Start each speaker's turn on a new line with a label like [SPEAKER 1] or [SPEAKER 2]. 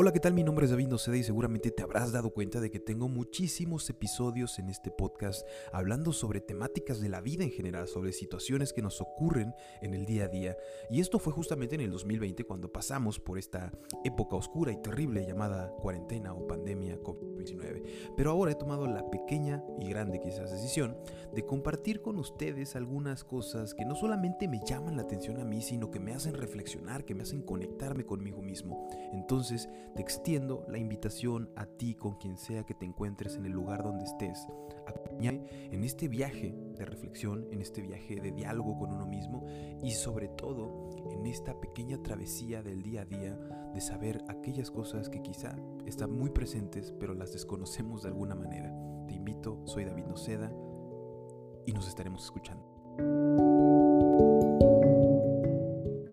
[SPEAKER 1] Hola, ¿qué tal? Mi nombre es David Noceda y seguramente te habrás dado cuenta de que tengo muchísimos episodios en este podcast hablando sobre temáticas de la vida en general, sobre situaciones que nos ocurren en el día a día. Y esto fue justamente en el 2020 cuando pasamos por esta época oscura y terrible llamada cuarentena o pandemia COVID-19. Pero ahora he tomado la pequeña y grande quizás decisión de compartir con ustedes algunas cosas que no solamente me llaman la atención a mí, sino que me hacen reflexionar, que me hacen conectarme conmigo mismo. Entonces, te extiendo la invitación a ti con quien sea que te encuentres en el lugar donde estés. Acompáñame en este viaje de reflexión, en este viaje de diálogo con uno mismo y sobre todo en esta pequeña travesía del día a día de saber aquellas cosas que quizá están muy presentes pero las desconocemos de alguna manera. Te invito, soy David Noceda y nos estaremos escuchando.